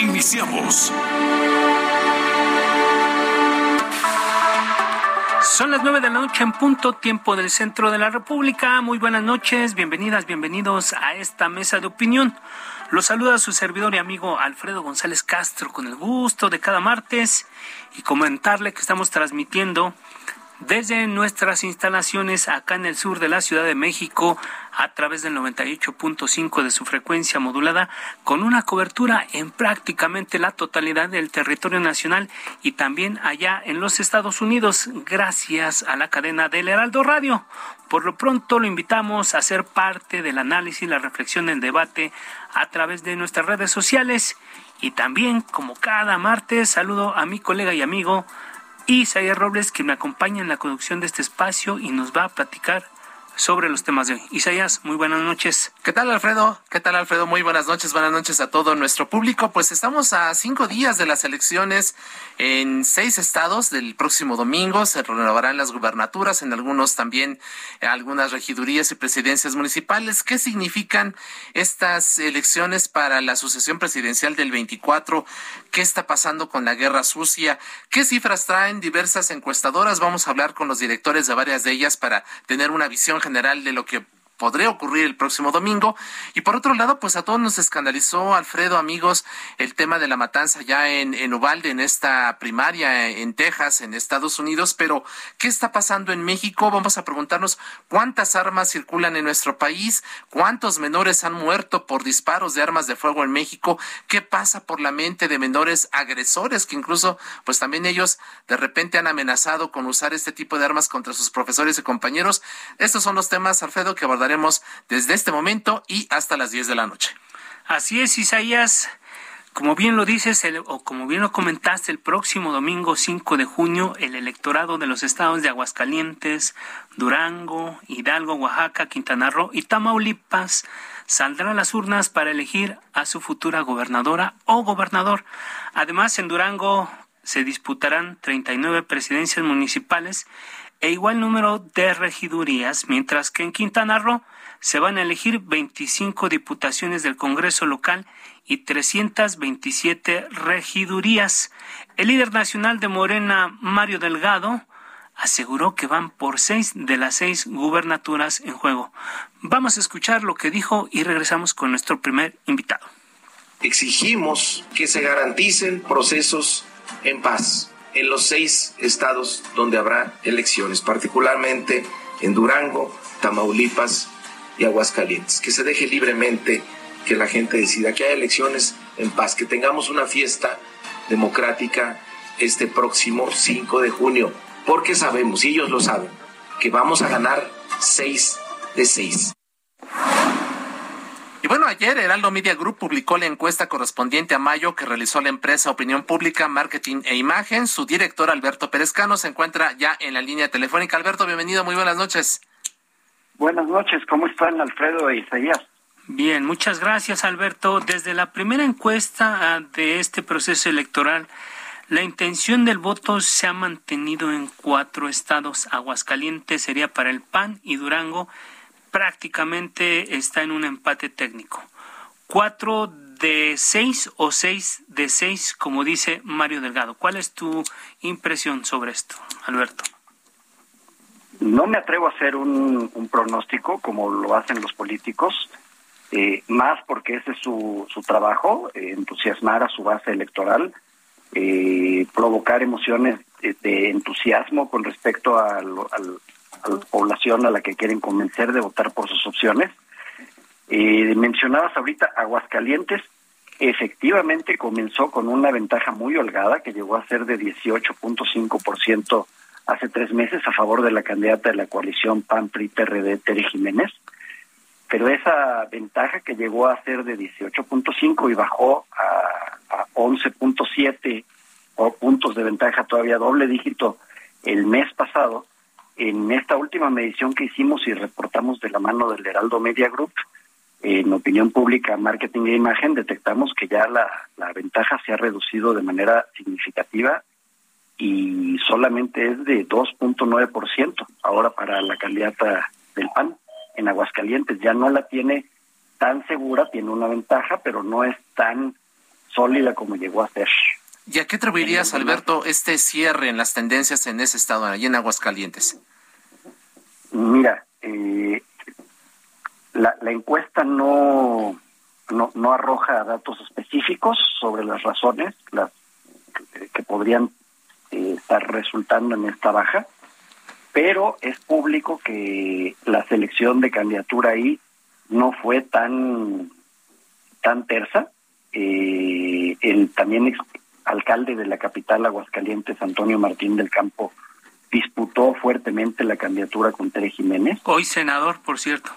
Iniciamos. Son las nueve de la noche en punto, tiempo del centro de la República. Muy buenas noches, bienvenidas, bienvenidos a esta mesa de opinión. Los saluda su servidor y amigo Alfredo González Castro con el gusto de cada martes y comentarle que estamos transmitiendo desde nuestras instalaciones acá en el sur de la Ciudad de México a través del 98.5 de su frecuencia modulada con una cobertura en prácticamente la totalidad del territorio nacional y también allá en los Estados Unidos gracias a la cadena del Heraldo Radio. Por lo pronto lo invitamos a ser parte del análisis, la reflexión, el debate a través de nuestras redes sociales y también como cada martes saludo a mi colega y amigo Isaías Robles, que me acompaña en la conducción de este espacio y nos va a platicar sobre los temas de hoy. Isaías, muy buenas noches. ¿Qué tal, Alfredo? ¿Qué tal, Alfredo? Muy buenas noches, buenas noches a todo nuestro público. Pues estamos a cinco días de las elecciones en seis estados del próximo domingo. Se renovarán las gubernaturas, en algunos también algunas regidurías y presidencias municipales. ¿Qué significan estas elecciones para la sucesión presidencial del 24? ¿Qué está pasando con la guerra sucia? ¿Qué cifras traen diversas encuestadoras? Vamos a hablar con los directores de varias de ellas para tener una visión general general de lo que podría ocurrir el próximo domingo. Y por otro lado, pues a todos nos escandalizó, Alfredo, amigos, el tema de la matanza ya en, en en esta primaria en Texas, en Estados Unidos. Pero, ¿qué está pasando en México? Vamos a preguntarnos cuántas armas circulan en nuestro país, cuántos menores han muerto por disparos de armas de fuego en México, qué pasa por la mente de menores agresores que incluso, pues también ellos de repente han amenazado con usar este tipo de armas contra sus profesores y compañeros. Estos son los temas, Alfredo, que abordaremos desde este momento y hasta las 10 de la noche. Así es, Isaías. Como bien lo dices, o como bien lo comentaste, el próximo domingo 5 de junio, el electorado de los estados de Aguascalientes, Durango, Hidalgo, Oaxaca, Quintana Roo y Tamaulipas saldrá a las urnas para elegir a su futura gobernadora o gobernador. Además, en Durango se disputarán 39 presidencias municipales e igual número de regidurías, mientras que en Quintana Roo se van a elegir 25 diputaciones del Congreso local y 327 regidurías. El líder nacional de Morena, Mario Delgado, aseguró que van por seis de las seis gubernaturas en juego. Vamos a escuchar lo que dijo y regresamos con nuestro primer invitado. Exigimos que se garanticen procesos en paz en los seis estados donde habrá elecciones, particularmente en Durango, Tamaulipas y Aguascalientes. Que se deje libremente que la gente decida, que haya elecciones en paz, que tengamos una fiesta democrática este próximo 5 de junio, porque sabemos, y ellos lo saben, que vamos a ganar seis de seis. Y bueno, ayer Heraldo Media Group publicó la encuesta correspondiente a mayo que realizó la empresa Opinión Pública, Marketing e Imagen. Su director, Alberto Perezcano, se encuentra ya en la línea telefónica. Alberto, bienvenido, muy buenas noches. Buenas noches, ¿cómo están Alfredo e Isaías? Bien, muchas gracias Alberto. Desde la primera encuesta ah, de este proceso electoral, la intención del voto se ha mantenido en cuatro estados. Aguascalientes sería para el PAN y Durango prácticamente está en un empate técnico. Cuatro de seis o seis de seis, como dice Mario Delgado. ¿Cuál es tu impresión sobre esto, Alberto? No me atrevo a hacer un, pronóstico como lo hacen los políticos, eh, más porque ese es su, su trabajo, eh, entusiasmar a su base electoral, eh, provocar emociones de, entusiasmo con respecto al, a la población a la que quieren convencer de votar por sus opciones. Eh, mencionabas ahorita Aguascalientes, efectivamente comenzó con una ventaja muy holgada que llegó a ser de 18.5% hace tres meses a favor de la candidata de la coalición PAN-PRI-PRD, Tere Jiménez. Pero esa ventaja que llegó a ser de 18.5 y bajó a, a 11.7 puntos de ventaja, todavía doble dígito el mes pasado. En esta última medición que hicimos y reportamos de la mano del Heraldo Media Group, en opinión pública, marketing e imagen, detectamos que ya la, la ventaja se ha reducido de manera significativa y solamente es de 2.9% ahora para la candidata del PAN en Aguascalientes. Ya no la tiene tan segura, tiene una ventaja, pero no es tan sólida como llegó a ser. ¿Y a qué atribuirías, Alberto, este cierre en las tendencias en ese estado, allí en Aguascalientes? Mira, eh, la, encuesta no, no, no arroja datos específicos sobre las razones que podrían eh, estar resultando en esta baja, pero es público que la selección de candidatura ahí no fue tan tan tersa. Eh, el también alcalde de la capital Aguascalientes, Antonio Martín del Campo, disputó fuertemente la candidatura con Tere Jiménez. Hoy senador, por cierto.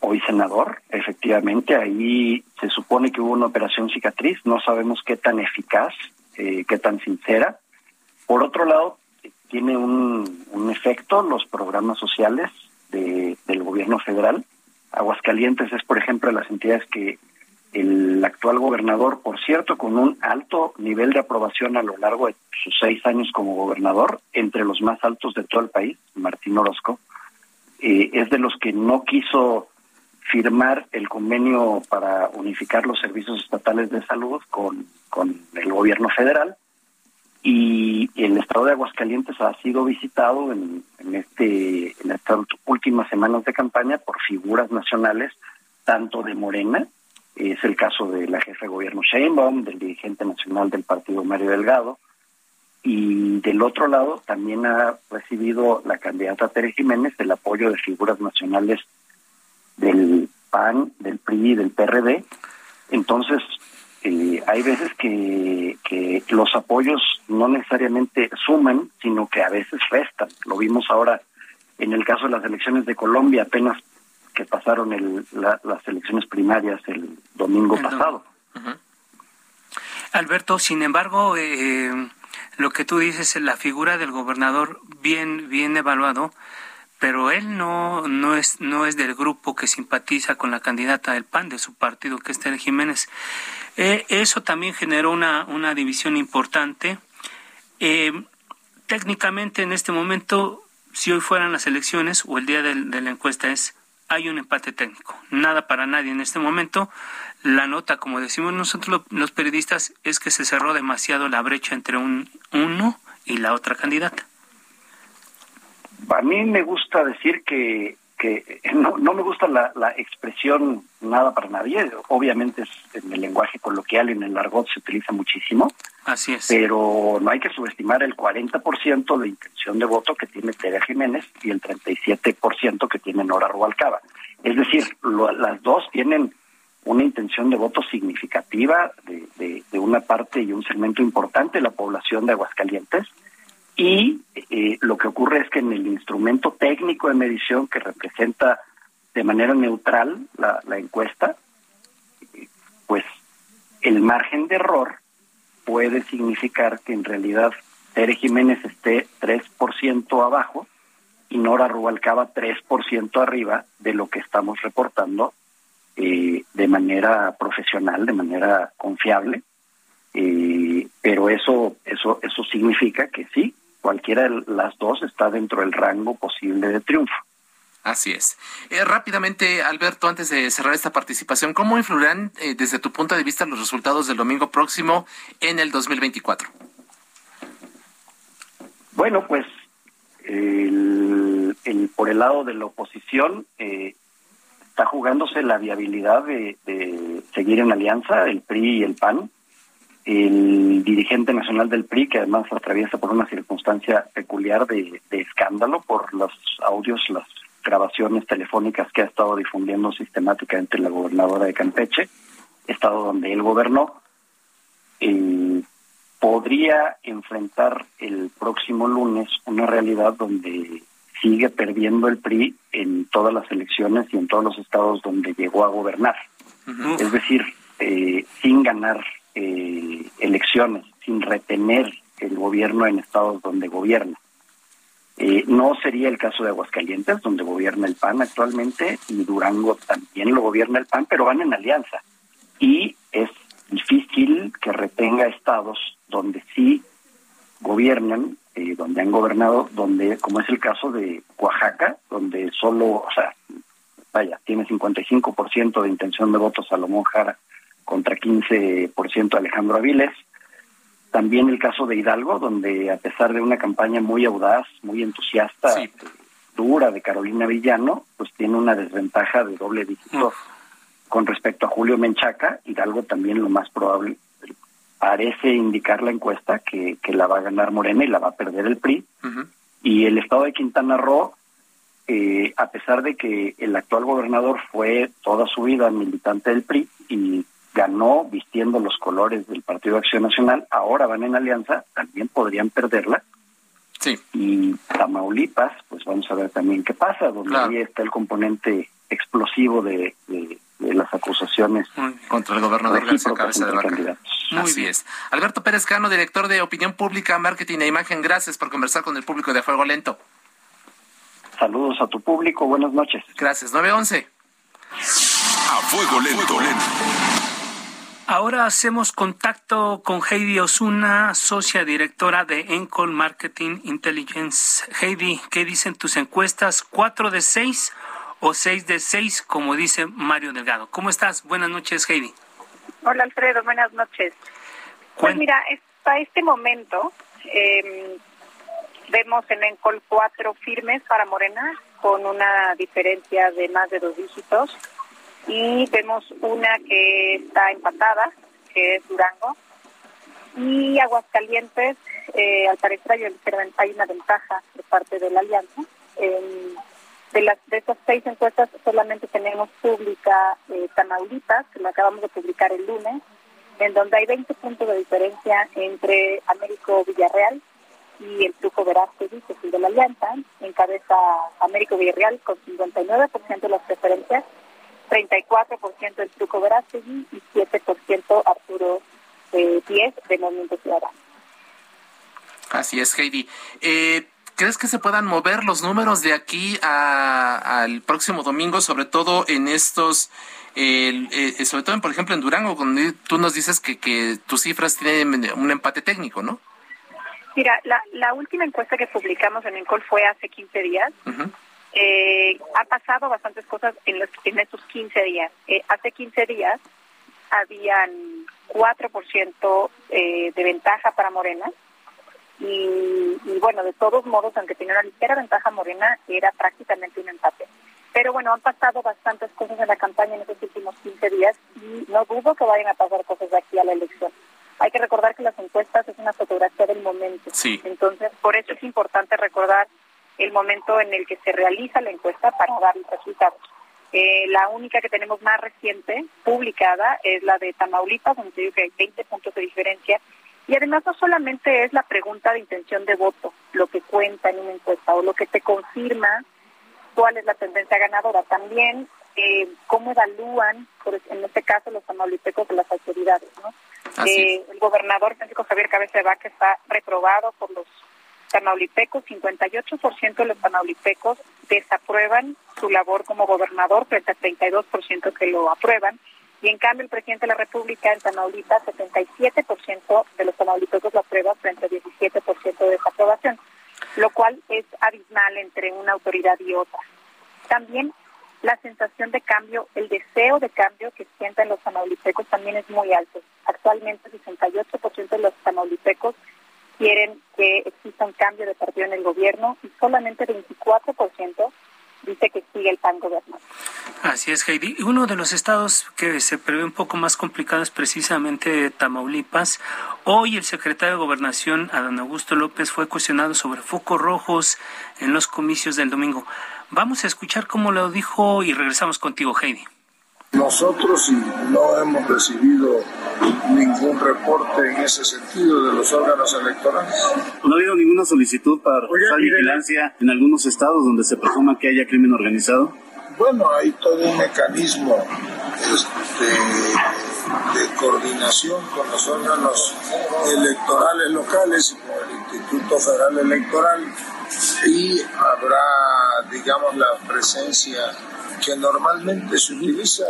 Hoy senador, efectivamente, ahí se supone que hubo una operación cicatriz, no sabemos qué tan eficaz, eh, qué tan sincera, por otro lado, tiene un, un efecto los programas sociales de, del gobierno federal. Aguascalientes es, por ejemplo, de las entidades que el actual gobernador, por cierto, con un alto nivel de aprobación a lo largo de sus seis años como gobernador, entre los más altos de todo el país, Martín Orozco, eh, es de los que no quiso firmar el convenio para unificar los servicios estatales de salud con, con el gobierno federal. Y el estado de Aguascalientes ha sido visitado en, este en estas últimas semanas de campaña por figuras nacionales tanto de Morena es el caso de la jefa de gobierno Sheinbaum del dirigente nacional del partido Mario Delgado y del otro lado también ha recibido la candidata Tere Jiménez el apoyo de figuras nacionales del PAN, del PRI y del PRD entonces eh, hay veces que, que los apoyos no necesariamente suman, sino que a veces restan. Lo vimos ahora en el caso de las elecciones de Colombia, apenas que pasaron el, las elecciones primarias el domingo pasado. Alberto, sin embargo, eh, lo que tú dices, la figura del gobernador bien, bien evaluado, pero él no, no, es, no es del grupo que simpatiza con la candidata del PAN de su partido, que es Tere Jiménez. Eh, eso también generó una, una división importante. Eh, técnicamente en este momento, si hoy fueran las elecciones o el día de, la encuesta es, hay un empate técnico. Nada para nadie en este momento. La nota, como decimos nosotros los periodistas, es que se cerró demasiado la brecha entre un uno y la otra candidata. A mí me gusta decir que que no, no me gusta la, la, expresión nada para nadie, obviamente es en el lenguaje coloquial y en el argot se utiliza muchísimo. Así es. Pero no hay que subestimar el 40% de intención de voto que tiene Tere Jiménez y el 37% que tiene Nora Rubalcaba. Es decir, las dos tienen una intención de voto significativa de, de, de una parte y un segmento importante de la población de Aguascalientes y eh, lo que ocurre es que en el instrumento técnico de medición que representa de manera neutral la, encuesta, pues el margen de error puede significar que en realidad Tere Jiménez esté 3% abajo y Nora Rubalcaba 3% arriba de lo que estamos reportando eh, de manera profesional, de manera confiable. Eh, pero eso, eso, eso significa que sí, cualquiera de las dos está dentro del rango posible de triunfo. Así es. Eh, rápidamente, Alberto, antes de cerrar esta participación, ¿cómo influirán eh, desde tu punto de vista los resultados del domingo próximo en el 2024? Bueno, pues el, el, por el lado de la oposición eh, está jugándose la viabilidad de, de seguir en alianza el PRI y el PAN el dirigente nacional del PRI, que además atraviesa por una circunstancia peculiar de, escándalo por los audios, las grabaciones telefónicas que ha estado difundiendo sistemáticamente la gobernadora de Campeche, estado donde él gobernó, eh, podría enfrentar el próximo lunes una realidad donde sigue perdiendo el PRI en todas las elecciones y en todos los estados donde llegó a gobernar. Es decir, eh, sin ganar eh, elecciones sin retener el gobierno en estados donde gobierna. Eh, no sería el caso de Aguascalientes, donde gobierna el PAN actualmente, y Durango también lo gobierna el PAN, pero van en alianza. Y es difícil que retenga estados donde sí gobiernan, eh, donde han gobernado, donde, como es el caso de Oaxaca, donde solo, o sea, vaya, tiene 55% de intención de votos Salomón Jara contra 15% Alejandro Aviles, también el caso de Hidalgo, donde a pesar de una campaña muy audaz, muy entusiasta, dura de Carolina Villano, pues tiene una desventaja de doble dígito con respecto a Julio Menchaca. Hidalgo también lo más probable parece indicar la encuesta que, que la va a ganar Morena y la va a perder el PRI. Y el estado de Quintana Roo, eh, a pesar de que el actual gobernador fue toda su vida militante del PRI y ganó vistiendo los colores del Partido Acción Nacional, ahora van en alianza, también podrían perderla. Sí. Y Tamaulipas, pues vamos a ver también qué pasa, donde ahí está el componente explosivo de, las acusaciones contra el gobernador García Cabeza de Vaca. Muy bien. Alberto Pérez Cano, director de Opinión Pública, Marketing e Imagen, gracias por conversar con el público de Fuego Lento. Saludos a tu público, buenas noches. Gracias, 911. A Fuego Lento. Ahora hacemos contacto con Heidi Osuna, socia directora de Encol Marketing Intelligence. Heidi, ¿qué dicen tus encuestas? ¿Cuatro de seis o seis de seis, como dice Mario Delgado? ¿Cómo estás? Buenas noches, Heidi. Hola, Alfredo. Buenas noches. Pues mira, hasta este momento em, vemos en Encol cuatro firmes para Morena, con una diferencia de más de dos dígitos y vemos una que está empatada, que es Durango, y Aguascalientes, eh, al parecer hay una ventaja de parte de la alianza. de las de esas seis encuestas solamente tenemos pública eh, Tamaulipas, que la acabamos de publicar el lunes, en donde hay 20 puntos de diferencia entre Américo Villarreal y el Truco Verástegui, que es el de la alianza, encabeza Américo Villarreal con 59% de las preferencias 34% del Truco Verástegui y 7% Arturo eh, 10 de Movimiento Ciudadano. Así es, Heidi. Eh, ¿Crees que se puedan mover los números de aquí al próximo domingo, sobre todo en estos, eh, sobre todo, por ejemplo, en Durango, cuando tú nos dices que, que tus cifras tienen un empate técnico, ¿no? Mira, la, la última encuesta que publicamos en Encol fue hace 15 días. Eh, ha pasado bastantes cosas en, los, en estos 15 días. Eh, hace 15 días habían 4% eh, de ventaja para Morena y, bueno, de todos modos, aunque tenía una ligera ventaja Morena, era prácticamente un empate. Pero bueno, han pasado bastantes cosas en la campaña en estos últimos 15 días y no dudo que vayan a pasar cosas de aquí a la elección. Hay que recordar que las encuestas es una fotografía del momento. Entonces, por eso es importante recordar el momento en el que se realiza la encuesta para dar los resultados. Eh, la única que tenemos más reciente, publicada, es la de Tamaulipas, donde digo que hay 20 puntos de diferencia. Y además no solamente es la pregunta de intención de voto, lo que cuenta en una encuesta o lo que te confirma cuál es la tendencia ganadora, también eh, cómo evalúan, en este caso, los tamaulipecos de las autoridades. ¿no? Eh, el gobernador Francisco Javier Cabeza de Vaca está reprobado por los tamaulipecos, 58% de los tamaulipecos desaprueban su labor como gobernador frente al 32% que lo aprueban. Y en cambio el presidente de la República en Tamaulipas, 77% de los tamaulipecos lo aprueban frente al 17% de desaprobación, lo cual es abismal entre una autoridad y otra. También la sensación de cambio, el deseo de cambio que sienten los tamaulipecos también es muy alto. Actualmente 68% de los tamaulipecos quieren cambio de partido en el gobierno y solamente 24% dice que sigue el PAN. Así es, Heidi. Uno de los estados que se prevé un poco más complicado es precisamente Tamaulipas. Hoy el secretario de Gobernación, Adán Augusto López, fue cuestionado sobre focos rojos en los comicios del domingo. Vamos a escuchar cómo lo dijo y regresamos contigo, Heidi. Nosotros no hemos recibido ningún reporte en ese sentido de los órganos electorales. ¿No ha habido ninguna solicitud para reforzar vigilancia en algunos estados donde se presuma que haya crimen organizado? Bueno, hay todo un mecanismo este, de coordinación con los órganos electorales locales y con el Instituto Federal Electoral y habrá, digamos, la presencia que normalmente se utiliza,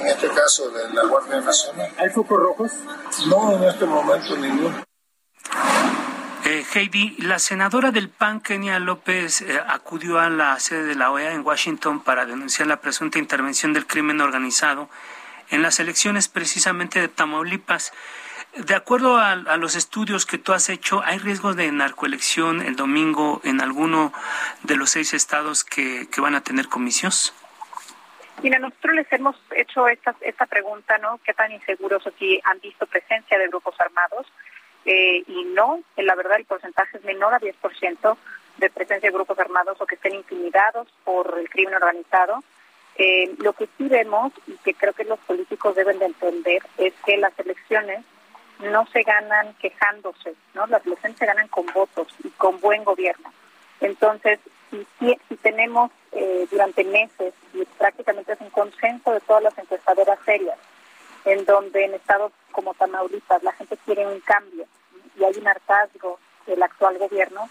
en este caso de la Guardia Nacional. ¿Hay focos rojos? No, en este momento ninguno. Eh, Heidi, la senadora del PAN, Kenia López, eh, acudió a la sede de la OEA en Washington para denunciar la presunta intervención del crimen organizado en las elecciones precisamente de Tamaulipas. De acuerdo a, los estudios que tú has hecho, ¿hay riesgo de narcoelección el domingo en alguno de los seis estados que, van a tener comicios? Mira, nosotros les hemos hecho esta, esta pregunta, ¿no? ¿Qué tan inseguros aquí han visto presencia de grupos armados? Eh, y no, la verdad el porcentaje es menor a 10% de presencia de grupos armados o que estén intimidados por el crimen organizado. Eh, lo que sí vemos y que creo que los políticos deben de entender es que las elecciones no se ganan quejándose, ¿no? Las elecciones se ganan con votos y con buen gobierno. Entonces, si, si tenemos eh, durante meses, y prácticamente es un consenso de todas las encuestadoras serias, en donde en estados como Tamaulipas la gente quiere un cambio y hay un hartazgo del actual gobierno,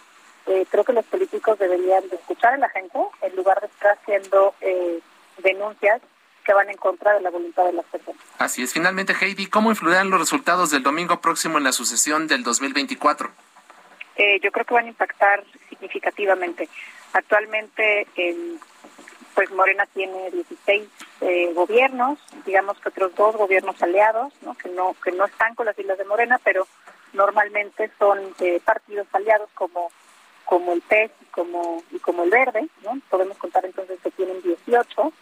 eh, creo que los políticos deberían de escuchar a la gente en lugar de estar haciendo eh, denuncias que van en contra de la voluntad de las personas. Así es. Finalmente, Heidi, ¿cómo influirán los resultados del domingo próximo en la sucesión del 2024? Eh, yo creo que van a impactar significativamente. Actualmente, pues Morena tiene 16 eh, gobiernos, digamos que otros dos gobiernos aliados, ¿no? que no que no están con las islas de Morena, pero normalmente son eh, partidos aliados como como el PES y como y como el Verde, ¿no? Podemos contar entonces que tienen 18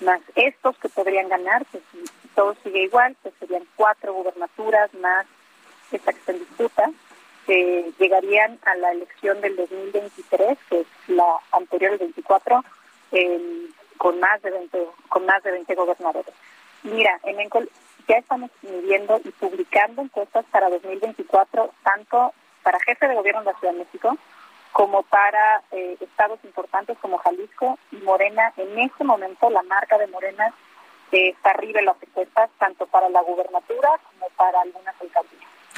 más estos que podrían ganar, que si, todo sigue igual, pues serían cuatro gubernaturas más esta que está en disputa, que llegarían a la elección del 2023, que es la anterior del 24, con más de 20 con más de 20 gobernadores. Mira, en Encol ya estamos midiendo y publicando encuestas para 2024, tanto para jefe de gobierno de la Ciudad de México como para eh, estados importantes como Jalisco y Morena. En este momento la marca de Morena eh, está arriba en las encuestas, tanto para la gubernatura como para algunas.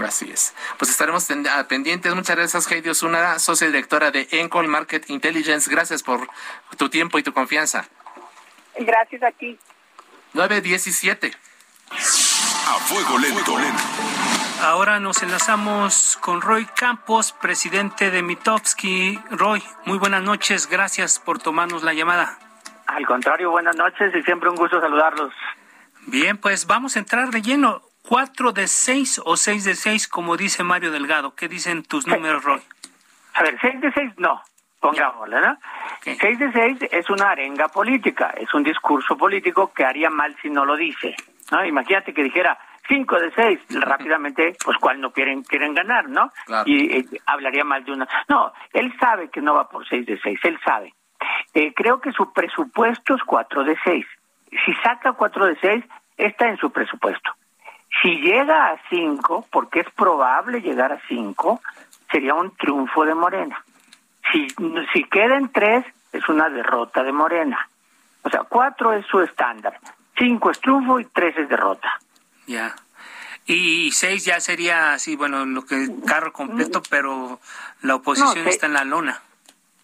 Así es. Pues estaremos ah, pendientes. Muchas gracias, Heidi Osuna, socia directora de Encol Market Intelligence. Gracias por tu tiempo y tu confianza. Gracias a ti. 917. A fuego lento. Ahora nos enlazamos con Roy Campos, presidente de Mitowski. Roy, muy buenas noches. Gracias por tomarnos la llamada. Al contrario, buenas noches y siempre un gusto saludarlos. Bien, pues vamos a entrar de lleno. ¿Cuatro de seis o seis de seis, como dice Mario Delgado? ¿Qué dicen tus números, Roy? A ver, seis de seis no, pongámosle, ¿no? Seis de seis es una arenga política, es un discurso político que haría mal si no lo dice. ¿no? Imagínate que dijera, cinco de seis, rápidamente, pues cuál no quieren quieren ganar, ¿no? Y eh, hablaría mal de una. No, él sabe que no va por seis de seis, él sabe. Eh, creo que su presupuesto es cuatro de seis. Si saca cuatro de seis, está en su presupuesto. Si llega a cinco, porque es probable llegar a cinco, sería un triunfo de Morena. Si, si queda en tres, es una derrota de Morena. O sea, cuatro es su estándar, cinco es triunfo y tres es derrota. Ya. Y seis ya sería así, bueno, lo que carro completo, pero la oposición está en la lona.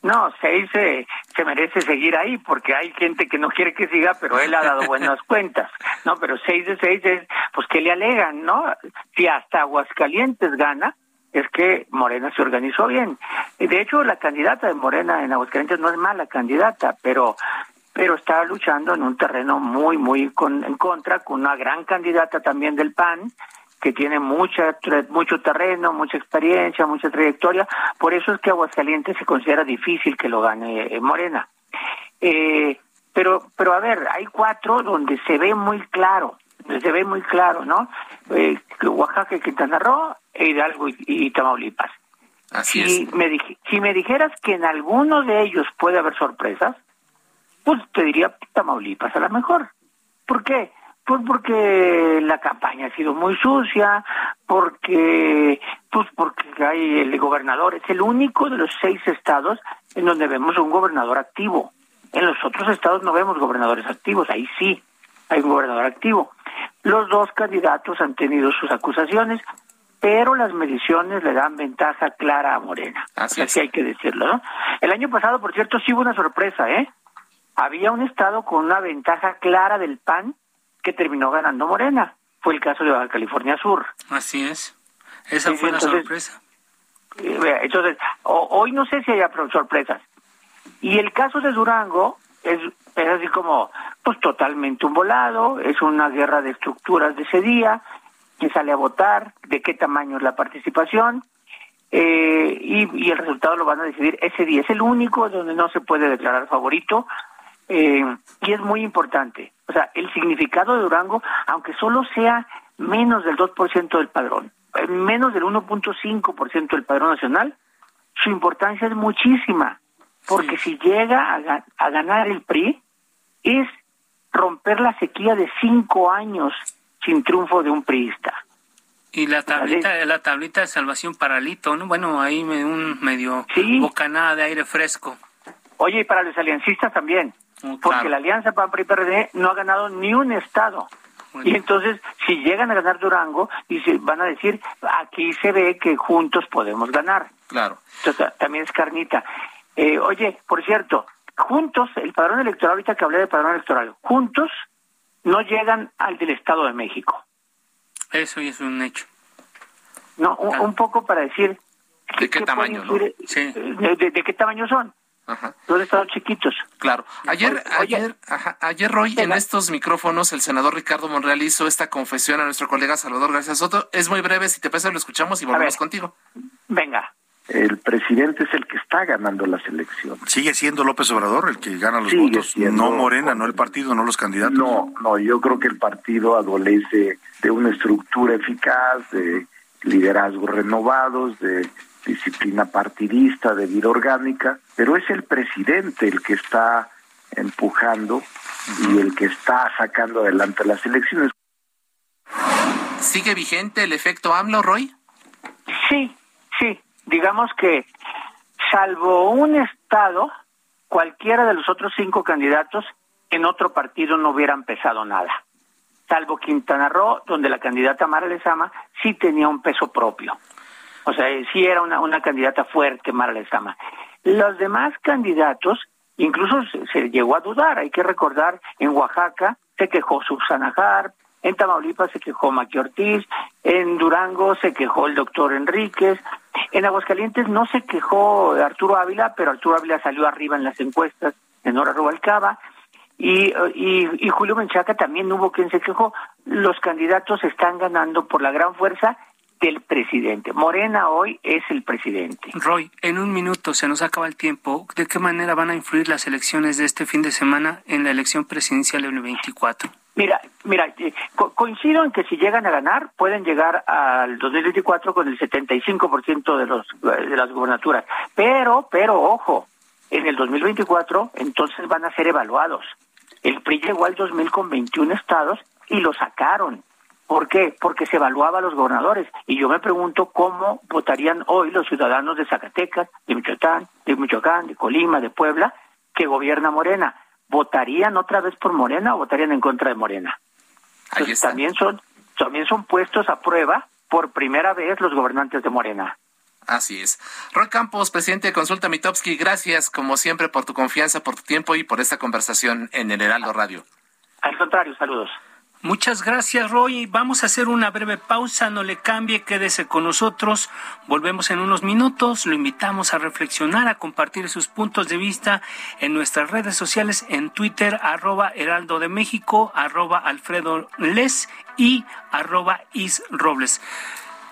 No, seis se, se merece seguir ahí porque hay gente que no quiere que siga, pero él ha dado buenas cuentas, ¿no? Pero seis de seis es, pues, ¿qué le alegan, no? Si hasta Aguascalientes gana, es que Morena se organizó bien. De hecho, la candidata de Morena en Aguascalientes no es mala candidata, pero pero está luchando en un terreno muy, muy con, en contra, con una gran candidata también del PAN, que tiene mucha, mucho terreno, mucha experiencia, mucha trayectoria. Por eso es que Aguascalientes se considera difícil que lo gane eh, Morena. Eh, pero, pero a ver, hay cuatro donde se ve muy claro, se ve muy claro, ¿no? Eh, Oaxaca, Quintana Roo, Hidalgo y, Tamaulipas. Así si es. Me si me dijeras que en alguno de ellos puede haber sorpresas, pues te diría Tamaulipas a lo mejor. ¿Por qué? Pues porque la campaña ha sido muy sucia, porque pues porque hay el gobernador, es el único de los seis estados en donde vemos un gobernador activo. En los otros estados no vemos gobernadores activos, ahí sí hay un gobernador activo. Los dos candidatos han tenido sus acusaciones, pero las mediciones le dan ventaja clara a Morena. Así, Así hay que decirlo, ¿no? El año pasado, por cierto, sí hubo una sorpresa, ¿eh? Había un estado con una ventaja clara del PAN que terminó ganando Morena. Fue el caso de Baja California Sur. Así es. Esa fue la sorpresa. Eh, entonces, hoy no sé si haya sorpresas. Y el caso de Durango es, es así como, pues totalmente un volado, es una guerra de estructuras de ese día, quién sale a votar, de qué tamaño es la participación, eh, y, el resultado lo van a decidir ese día. Es el único donde no se puede declarar favorito, eh, y es muy importante. O sea, el significado de Durango, aunque solo sea menos del 2% del padrón, eh, menos del 1.5% del padrón nacional, su importancia es muchísima, porque si llega a, a ganar el PRI, es romper la sequía de cinco años sin triunfo de un priista. Y la tablita, la tablita de salvación para Lito, ¿no? Bueno, ahí me, un medio bocanada de aire fresco. Oye, y para los aliancistas también, oh, porque la alianza PAN PRI PRD no ha ganado ni un estado. Y entonces, si llegan a ganar Durango, van a decir, aquí se ve que juntos podemos ganar. Claro. Entonces, también es carnita. Eh, oye, por cierto, juntos, el padrón electoral, ahorita que hablé de padrón electoral, juntos no llegan al del Estado de México. Eso es un hecho. No, un, poco para decir... ¿De qué, tamaño? Sí. De, qué tamaño son? Ajá. Dos estados chiquitos. Claro. Ayer, ayer, ayer, Roy, en estos micrófonos, el senador Ricardo Monreal hizo esta confesión a nuestro colega Salvador García Soto. Es muy breve, si te parece lo escuchamos y volvemos contigo. Venga el presidente es el que está ganando las elecciones. ¿Sigue siendo López Obrador el que gana los votos? no Morena, no el partido, no los candidatos. No, no, yo creo que el partido adolece de una estructura eficaz, de liderazgos renovados, de disciplina partidista, de vida orgánica, pero es el presidente el que está empujando y el que está sacando adelante las elecciones. ¿Sigue vigente el efecto AMLO, Roy? Sí, sí, digamos que salvo un estado, cualquiera de los otros cinco candidatos en otro partido no hubiera empezado nada. Salvo Quintana Roo, donde la candidata Mara Lezama sí tenía un peso propio. O sea, sí era una, una candidata fuerte Mara Lezama. Los demás candidatos, incluso se, llegó a dudar. Hay que recordar, en Oaxaca se quejó Susana Harp, en Tamaulipas se quejó Maqui Ortiz, en Durango se quejó el doctor Enríquez, en Aguascalientes no se quejó Arturo Ávila, pero Arturo Ávila salió arriba en las encuestas en Hora Rubalcaba. Y, y, Julio Menchaca también hubo quien se quejó. Los candidatos están ganando por la gran fuerza del presidente. Morena hoy es el presidente. Roy, en un minuto se nos acaba el tiempo. ¿De qué manera van a influir las elecciones de este fin de semana en la elección presidencial del 24? Mira, mira, eh, coincido en que si llegan a ganar pueden llegar al 2024 con el 75% de los eh, de las gubernaturas, pero pero ojo, en el 2024 entonces van a ser evaluados. El PRI llegó al 2000 con 21 estados y lo sacaron. ¿Por qué? Porque se evaluaba a los gobernadores. Y yo me pregunto cómo votarían hoy los ciudadanos de Zacatecas, de Michoacán, de Michoacán, de Colima, de Puebla, que gobierna Morena votarían otra vez por Morena o votarían en contra de Morena. Entonces, también son también son puestos a prueba por primera vez los gobernantes de Morena. Así es. Roy Campos, presidente de Consulta Mitowski, gracias como siempre por tu confianza, por tu tiempo y por esta conversación en el Heraldo Radio. Al contrario, saludos. Muchas gracias, Roy. Vamos a hacer una breve pausa, no le cambie, quédese con nosotros. Volvemos en unos minutos. Lo invitamos a reflexionar, a compartir sus puntos de vista en nuestras redes sociales, en Twitter, arroba Heraldo de México, arroba Alfredo Les y arroba Is Robles.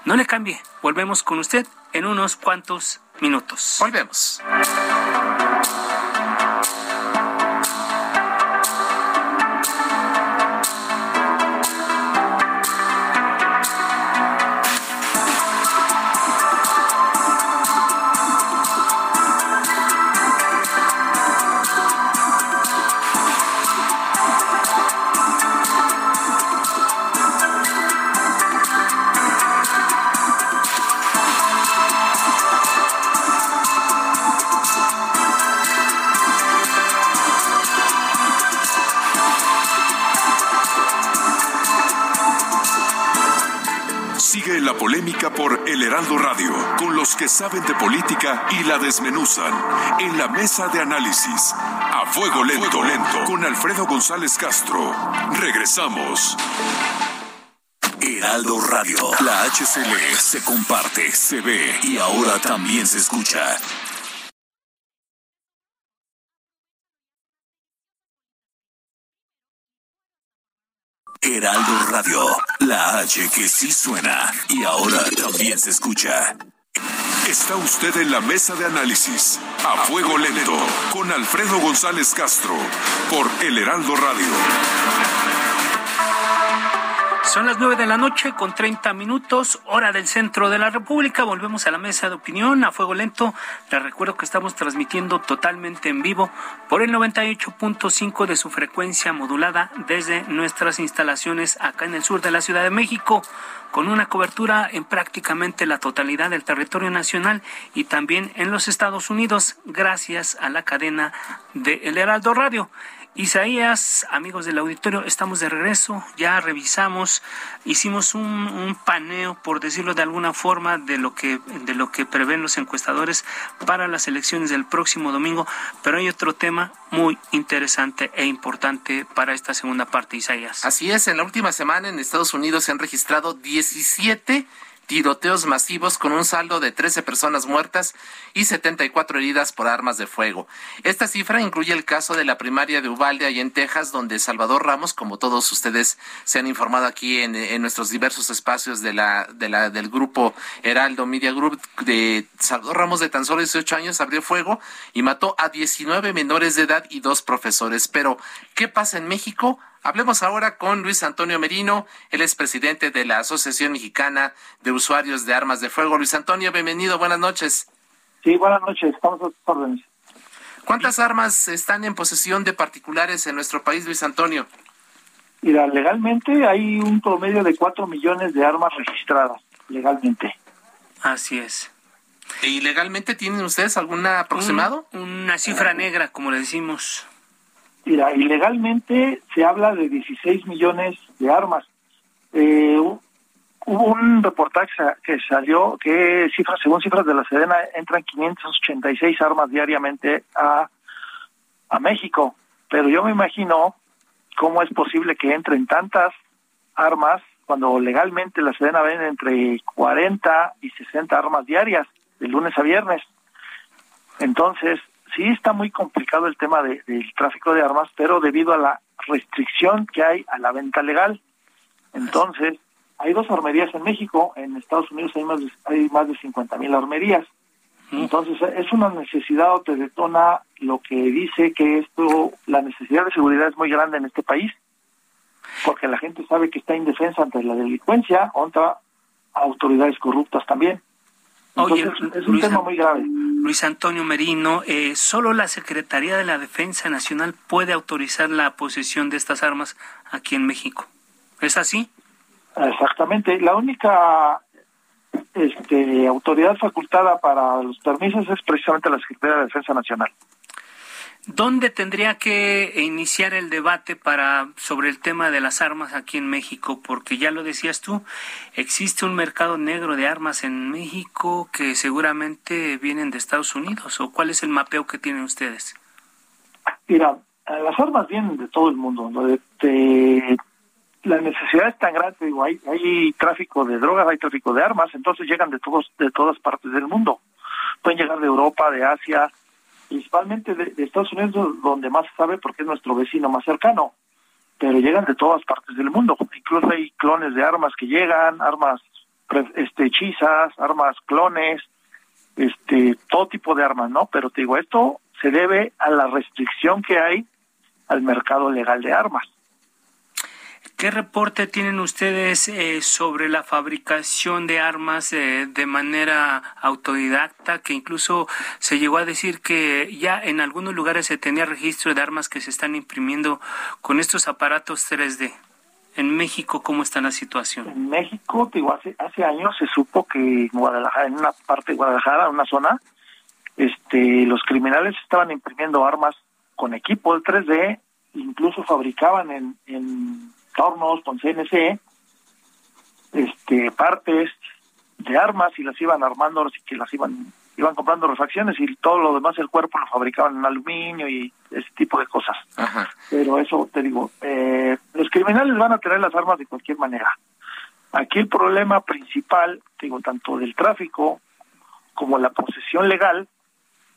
No le cambie, volvemos con usted en unos cuantos minutos. Volvemos. Saben de política y la desmenuzan. En la mesa de análisis, a fuego lento, lento, con Alfredo González Castro. Regresamos. Heraldo Radio, la HCL se comparte, se ve y ahora también se escucha. Heraldo Radio, la H que sí suena y ahora también se escucha. Está usted en la mesa de análisis, a fuego lento, con Alfredo González Castro, por El Heraldo Radio. Son las nueve de la noche con 30 minutos, hora del centro de la República. Volvemos a la mesa de opinión a fuego lento. Les recuerdo que estamos transmitiendo totalmente en vivo por el 98.5 de su frecuencia modulada desde nuestras instalaciones acá en el sur de la Ciudad de México con una cobertura en prácticamente la totalidad del territorio nacional y también en los Estados Unidos, gracias a la cadena de El Heraldo Radio. Isaías, amigos del auditorio, estamos de regreso, ya revisamos, hicimos un, paneo, por decirlo de alguna forma, de lo que de lo que prevén los encuestadores para las elecciones del próximo domingo, pero hay otro tema muy interesante e importante para esta segunda parte, Isaías. Así es, en la última semana en Estados Unidos se han registrado 17 tiroteos masivos con un saldo de 13 personas muertas y 74 heridas por armas de fuego. Esta cifra incluye el caso de la primaria de Uvalde, ahí en Texas, donde Salvador Ramos, como todos ustedes se han informado aquí en, nuestros diversos espacios de la, de la, del grupo Heraldo Media Group, de Salvador Ramos de tan solo 18 años abrió fuego y mató a 19 menores de edad y dos profesores. Pero, ¿qué pasa en México? Hablemos ahora con Luis Antonio Merino, él es presidente de la Asociación Mexicana de Usuarios de Armas de Fuego. Luis Antonio, bienvenido, buenas noches. Sí, buenas noches, estamos a sus órdenes. ¿Cuántas armas están en posesión de particulares en nuestro país, Luis Antonio? Mira, legalmente hay un promedio de cuatro millones de armas registradas, legalmente. Así es. ¿Y legalmente tienen ustedes algún aproximado? una cifra negra, como le decimos. Mira, ilegalmente se habla de 16 millones de armas. Eh, hubo un reportaje que salió que cifras, según cifras de la Sedena entran 586 armas diariamente a, a México, pero yo me imagino cómo es posible que entren tantas armas cuando legalmente la Sedena vende entre 40 y 60 armas diarias de lunes a viernes. Entonces, sí está muy complicado el tema del tráfico de armas, pero debido a la restricción que hay a la venta legal. Entonces, hay dos armerías en México, en Estados Unidos hay más de, hay más de 50 mil armerías. Entonces, es una necesidad o te detona lo que dice que esto, la necesidad de seguridad es muy grande en este país, porque la gente sabe que está indefensa ante la delincuencia, contra autoridades corruptas también. Entonces, es un tema muy grave. Luis Antonio Merino, eh, solo la Secretaría de la Defensa Nacional puede autorizar la posesión de estas armas aquí en México. ¿Es así? Exactamente. La única este, autoridad facultada para los permisos es precisamente la Secretaría de Defensa Nacional. ¿Dónde tendría que iniciar el debate para sobre el tema de las armas aquí en México? Porque ya lo decías tú, existe un mercado negro de armas en México que seguramente vienen de Estados Unidos. ¿O cuál es el mapeo que tienen ustedes? Mira, las armas vienen de todo el mundo. La necesidad es tan grande, digo, hay, hay tráfico de drogas, hay tráfico de armas, entonces llegan de todos de todas partes del mundo. Pueden llegar de Europa, de Asia, principalmente de, Estados Unidos, donde más se sabe porque es nuestro vecino más cercano, pero llegan de todas partes del mundo. Incluso hay clones de armas que llegan, armas este, hechizas, armas clones, este, todo tipo de armas, ¿no? Pero te digo, esto se debe a la restricción que hay al mercado legal de armas. ¿Qué reporte tienen ustedes eh, sobre la fabricación de armas eh, de manera autodidacta? Que incluso se llegó a decir que ya en algunos lugares se tenía registro de armas que se están imprimiendo con estos aparatos 3D. En México, ¿cómo está la situación? En México, digo, hace, hace años se supo que en Guadalajara, en una parte de Guadalajara, una zona, este, los criminales estaban imprimiendo armas con equipo de 3D, incluso fabricaban en tornos con CNC, este, partes de armas y las iban armando, que las iban iban comprando refacciones y todo lo demás el cuerpo lo fabricaban en aluminio y ese tipo de cosas. Pero eso te digo, eh, los criminales van a tener las armas de cualquier manera. Aquí el problema principal, digo, tanto del tráfico como la posesión legal,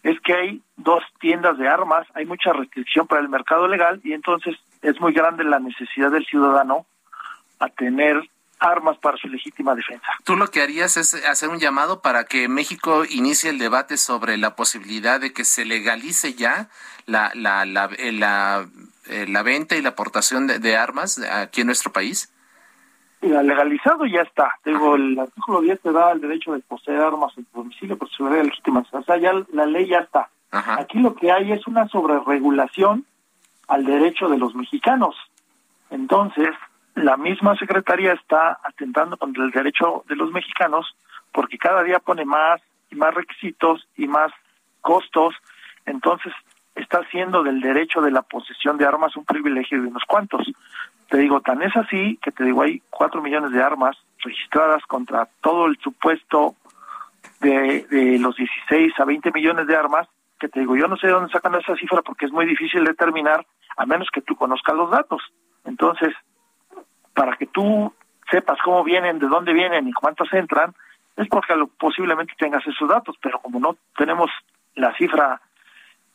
es que hay dos tiendas de armas, hay mucha restricción para el mercado legal y entonces es muy grande la necesidad del ciudadano a tener armas para su legítima defensa. Tú lo que harías es hacer un llamado para que México inicie el debate sobre la posibilidad de que se legalice ya la, la, la, eh, la, eh, la venta y la aportación de, armas aquí en nuestro país. Mira, legalizado ya está. Digo, el artículo 10 te da el derecho de poseer armas en tu domicilio por su legítima. O sea, ya la ley ya está. Aquí lo que hay es una sobreregulación al derecho de los mexicanos. Entonces, la misma Secretaría está atentando contra el derecho de los mexicanos porque cada día pone más y más requisitos y más costos, entonces está haciendo del derecho de la posesión de armas un privilegio de unos cuantos. Te digo, tan es así que te digo, hay cuatro millones de armas registradas contra todo el supuesto de, de los 16 a 20 millones de armas, que te digo, yo no sé de dónde sacan esa cifra porque es muy difícil determinar a menos que tú conozcas los datos. Entonces, para que tú sepas cómo vienen, de dónde vienen y cuántos entran, es porque posiblemente tengas esos datos, pero como no tenemos la cifra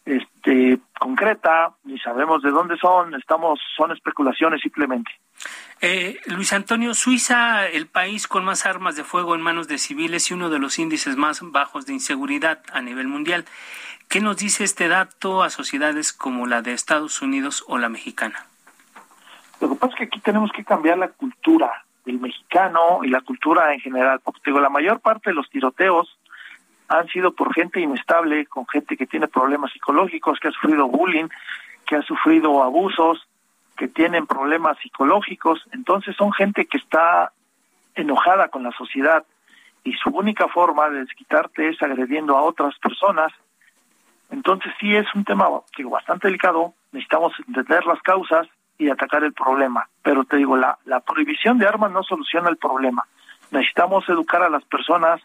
este concreta ni sabemos de dónde son, estamos son especulaciones simplemente. Eh, Luis Antonio, Suiza, el país con más armas de fuego en manos de civiles y uno de los índices más bajos de inseguridad a nivel mundial. ¿Qué nos dice este dato a sociedades como la de Estados Unidos o la mexicana? Lo que pasa es que aquí tenemos que cambiar la cultura del mexicano y la cultura en general, porque digo, la mayor parte de los tiroteos han sido por gente inestable, con gente que tiene problemas psicológicos, que ha sufrido bullying, que ha sufrido abusos, que tienen problemas psicológicos, entonces son gente que está enojada con la sociedad y su única forma de desquitarte es agrediendo a otras personas. Entonces sí es un tema que bastante delicado, necesitamos entender las causas y atacar el problema. Pero te digo, la, la prohibición de armas no soluciona el problema. Necesitamos educar a las personas,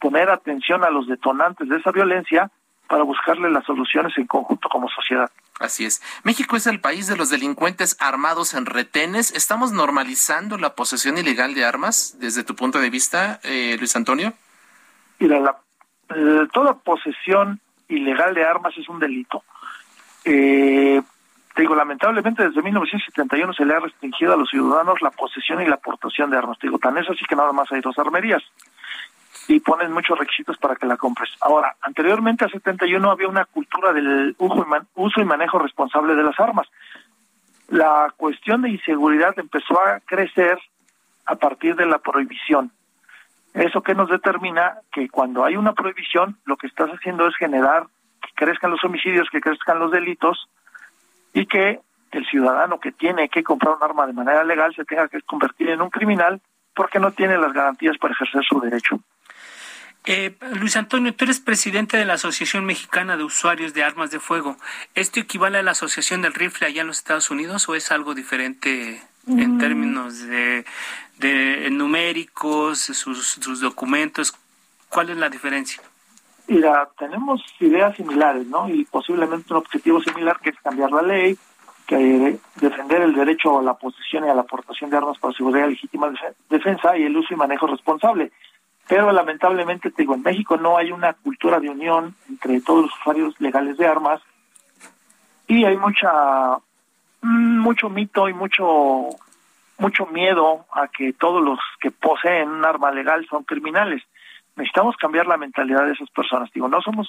poner atención a los detonantes de esa violencia para buscarle las soluciones en conjunto como sociedad. Así es. México es el país de los delincuentes armados en retenes. ¿Estamos normalizando la posesión ilegal de armas desde tu punto de vista, eh, Luis Antonio? Mira, la, eh, toda posesión ilegal de armas es un delito. Eh, te digo, lamentablemente desde 1971 se le ha restringido a los ciudadanos la posesión y la aportación de armas. Te digo, tan es así que nada más hay dos armerías y ponen muchos requisitos para que la compres. Ahora, anteriormente a 71 había una cultura del uso y manejo responsable de las armas. La cuestión de inseguridad empezó a crecer a partir de la prohibición. Eso que nos determina que cuando hay una prohibición, lo que estás haciendo es generar que crezcan los homicidios, que crezcan los delitos, y que el ciudadano que tiene que comprar un arma de manera legal se tenga que convertir en un criminal porque no tiene las garantías para ejercer su derecho. Eh, Luis Antonio, tú eres presidente de la Asociación Mexicana de Usuarios de Armas de Fuego. ¿Esto equivale a la Asociación del Rifle allá en los Estados Unidos o es algo diferente en términos de, de numéricos, sus, sus documentos? ¿Cuál es la diferencia? Mira, tenemos ideas similares, ¿no? Y posiblemente un objetivo similar que es cambiar la ley, que defender el derecho a la posesión y a la aportación de armas para seguridad legítima defensa y el uso y manejo responsable. Pero lamentablemente, te digo, en México no hay una cultura de unión entre todos los usuarios legales de armas y hay mucha mucho mito y mucho mucho miedo a que todos los que poseen un arma legal son criminales necesitamos cambiar la mentalidad de esas personas. Digo, no somos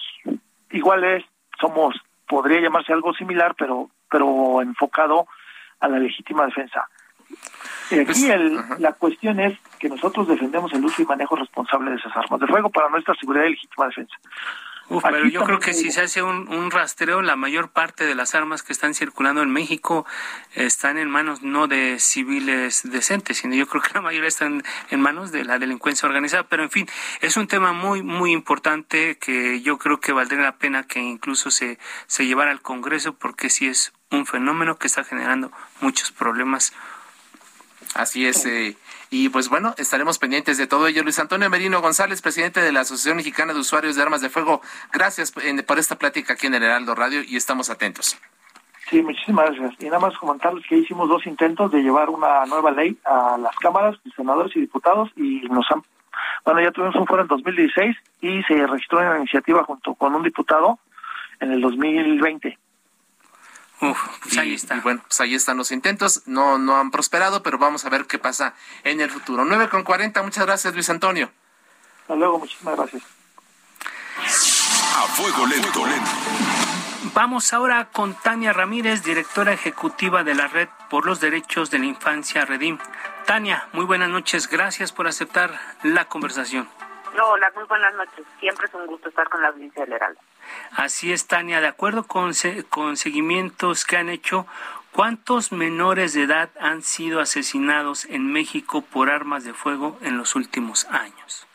iguales, somos, podría llamarse algo similar, pero, pero enfocado a la legítima defensa. Y aquí pues, el, la cuestión es que nosotros defendemos el uso y manejo responsable de esas armas de fuego para nuestra seguridad y legítima defensa pero yo creo que si se hace un, rastreo, la mayor parte de las armas que están circulando en México están en manos no de civiles decentes, sino yo creo que la mayoría están en manos de la delincuencia organizada. Pero en fin, es un tema muy, muy importante que yo creo que valdría la pena que incluso se, se llevara al Congreso porque sí es un fenómeno que está generando muchos problemas. Así es. Eh, Y pues bueno, estaremos pendientes de todo ello. Luis Antonio Merino González, presidente de la Asociación Mexicana de Usuarios de Armas de Fuego, gracias por esta plática aquí en el Heraldo Radio y estamos atentos. Sí, muchísimas gracias. Y nada más comentarles que hicimos dos intentos de llevar una nueva ley a las cámaras, senadores y diputados y nos han, bueno, ya tuvimos un foro en 2016 y se registró una iniciativa junto con un diputado en el 2020. Uf, pues ahí está. bueno, pues ahí están los intentos. No, no han prosperado, pero vamos a ver qué pasa en el futuro. 9 con 40. Muchas gracias, Luis Antonio. Hasta luego, muchísimas gracias. A fuego lento. Vamos ahora con Tania Ramírez, directora ejecutiva de la Red por los Derechos de la Infancia Redim. Tania, muy buenas noches. Gracias por aceptar la conversación. Hola, muy buenas noches. Siempre es un gusto estar con la audiencia del Así es, Tania. De acuerdo con, con seguimientos que han hecho, ¿cuántos menores de edad han sido asesinados en México por armas de fuego en los últimos años?